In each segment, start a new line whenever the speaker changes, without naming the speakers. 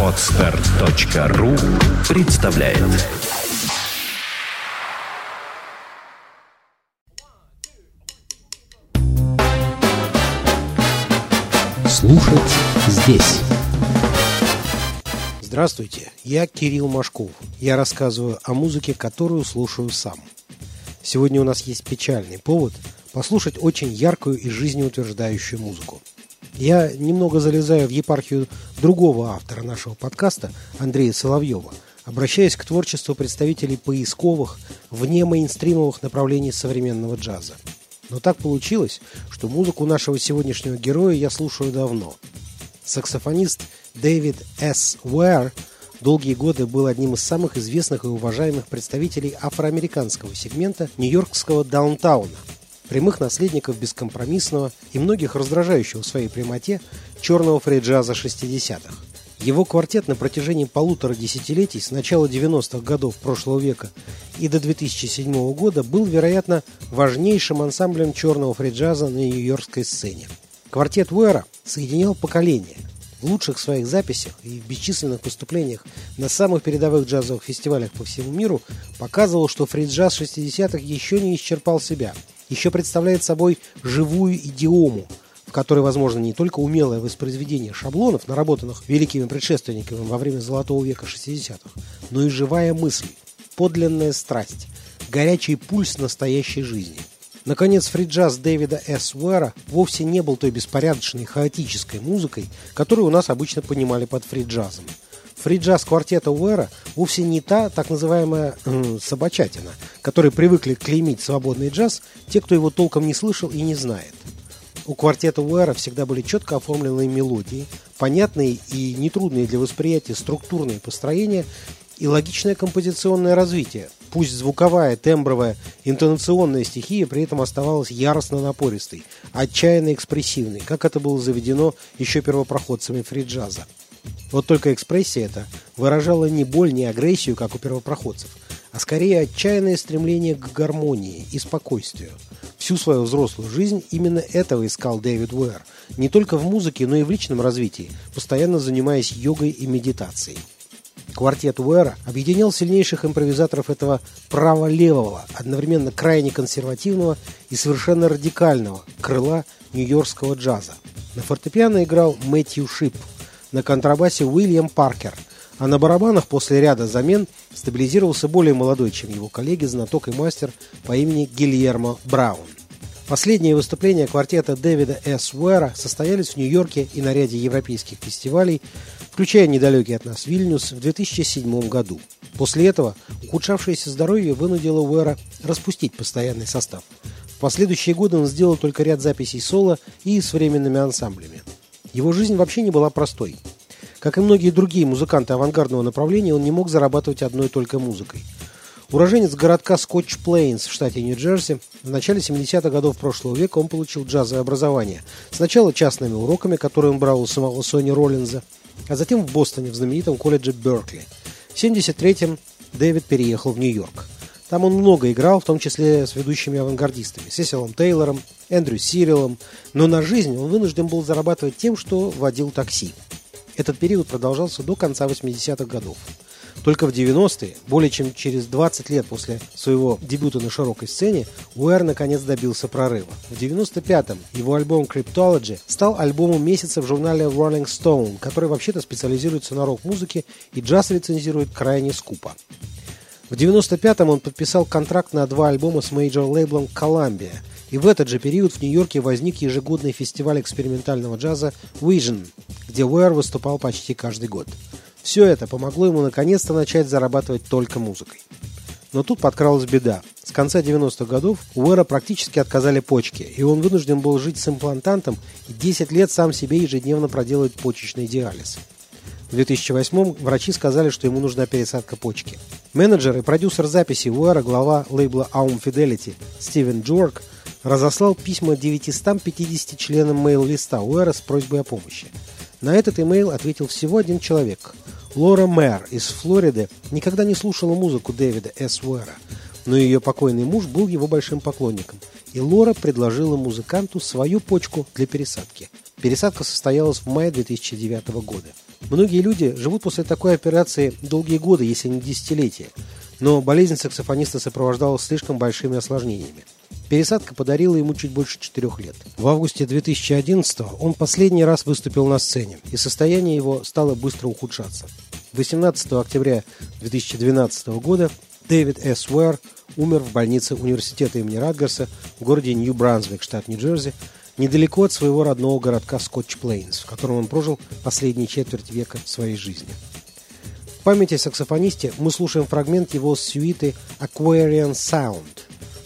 Отстар.ру представляет Слушать здесь
Здравствуйте, я Кирилл Машков. Я рассказываю о музыке, которую слушаю сам. Сегодня у нас есть печальный повод послушать очень яркую и жизнеутверждающую музыку. Я немного залезаю в епархию другого автора нашего подкаста, Андрея Соловьева, обращаясь к творчеству представителей поисковых, вне мейнстримовых направлений современного джаза. Но так получилось, что музыку нашего сегодняшнего героя я слушаю давно. Саксофонист Дэвид С. Уэр долгие годы был одним из самых известных и уважаемых представителей афроамериканского сегмента нью-йоркского даунтауна, прямых наследников бескомпромиссного и многих раздражающего в своей прямоте черного фрейджаза 60-х. Его квартет на протяжении полутора десятилетий с начала 90-х годов прошлого века и до 2007 года был, вероятно, важнейшим ансамблем черного фриджаза на нью-йоркской сцене. Квартет Уэра соединял поколения – в лучших своих записях и в бесчисленных выступлениях на самых передовых джазовых фестивалях по всему миру показывал, что фриджаз 60-х еще не исчерпал себя, еще представляет собой живую идиому, в которой возможно не только умелое воспроизведение шаблонов, наработанных великими предшественниками во время Золотого века 60-х, но и живая мысль, подлинная страсть, горячий пульс настоящей жизни – Наконец, фриджаз Дэвида С. Уэра вовсе не был той беспорядочной, хаотической музыкой, которую у нас обычно понимали под фриджазом. Фриджаз квартета Уэра вовсе не та так называемая э, собачатина, которой привыкли клеймить свободный джаз те, кто его толком не слышал и не знает. У квартета Уэра всегда были четко оформленные мелодии, понятные и нетрудные для восприятия структурные построения и логичное композиционное развитие, Пусть звуковая, тембровая, интонационная стихия при этом оставалась яростно напористой, отчаянно экспрессивной, как это было заведено еще первопроходцами фриджаза. Вот только экспрессия эта выражала не боль, не агрессию, как у первопроходцев, а скорее отчаянное стремление к гармонии и спокойствию. Всю свою взрослую жизнь именно этого искал Дэвид Уэр, не только в музыке, но и в личном развитии, постоянно занимаясь йогой и медитацией. Квартет Уэра объединял сильнейших импровизаторов этого право-левого, одновременно крайне консервативного и совершенно радикального крыла нью-йоркского джаза. На фортепиано играл Мэтью Шип, на контрабасе Уильям Паркер, а на барабанах после ряда замен стабилизировался более молодой, чем его коллеги, знаток и мастер по имени Гильермо Браун. Последние выступления квартета Дэвида С. Уэра состоялись в Нью-Йорке и на ряде европейских фестивалей, включая недалекий от нас Вильнюс в 2007 году. После этого ухудшавшееся здоровье вынудило Уэра распустить постоянный состав. В последующие годы он сделал только ряд записей соло и с временными ансамблями. Его жизнь вообще не была простой. Как и многие другие музыканты авангардного направления, он не мог зарабатывать одной только музыкой – Уроженец городка Скотч Плейнс в штате Нью-Джерси, в начале 70-х годов прошлого века он получил джазовое образование. Сначала частными уроками, которые он брал у самого Сони Роллинза, а затем в Бостоне, в знаменитом колледже Беркли. В 73-м Дэвид переехал в Нью-Йорк. Там он много играл, в том числе с ведущими авангардистами, Сесилом Тейлором, Эндрю Сирилом, но на жизнь он вынужден был зарабатывать тем, что водил такси. Этот период продолжался до конца 80-х годов. Только в 90-е, более чем через 20 лет после своего дебюта на широкой сцене, Уэр наконец добился прорыва. В 95-м его альбом Cryptology стал альбомом месяца в журнале Rolling Stone, который вообще-то специализируется на рок-музыке и джаз рецензирует крайне скупо. В 95-м он подписал контракт на два альбома с мейджор-лейблом Columbia, и в этот же период в Нью-Йорке возник ежегодный фестиваль экспериментального джаза Vision, где Уэр выступал почти каждый год. Все это помогло ему наконец-то начать зарабатывать только музыкой. Но тут подкралась беда. С конца 90-х годов у Уэра практически отказали почки, и он вынужден был жить с имплантантом и 10 лет сам себе ежедневно проделывать почечный диализ. В 2008 врачи сказали, что ему нужна пересадка почки. Менеджер и продюсер записи Уэра, глава лейбла Aum Fidelity Стивен Джорк, разослал письма 950 членам мейл-листа Уэра с просьбой о помощи. На этот имейл ответил всего один человек – Лора Мэр из Флориды никогда не слушала музыку Дэвида С. Уэра, но ее покойный муж был его большим поклонником, и Лора предложила музыканту свою почку для пересадки. Пересадка состоялась в мае 2009 года. Многие люди живут после такой операции долгие годы, если не десятилетия, но болезнь саксофониста сопровождалась слишком большими осложнениями. Пересадка подарила ему чуть больше четырех лет. В августе 2011 он последний раз выступил на сцене, и состояние его стало быстро ухудшаться. 18 октября 2012 года Дэвид С. Уэр умер в больнице университета имени Радгарса в городе Нью-Брансвик, штат Нью-Джерси, недалеко от своего родного городка Скотч-Плейнс, в котором он прожил последние четверть века своей жизни. В памяти саксофонисте мы слушаем фрагмент его сюиты «Aquarian Sound».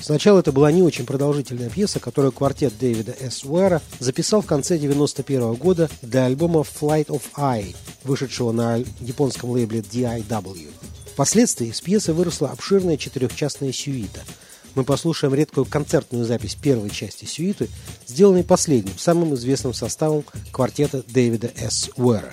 Сначала это была не очень продолжительная пьеса, которую квартет Дэвида С. Уэра записал в конце 1991 года для альбома «Flight of Eye», вышедшего на японском лейбле DIW. Впоследствии из пьесы выросла обширная четырехчастная сюита – мы послушаем редкую концертную запись первой части сюиты, сделанной последним, самым известным составом квартета Дэвида С. Уэра.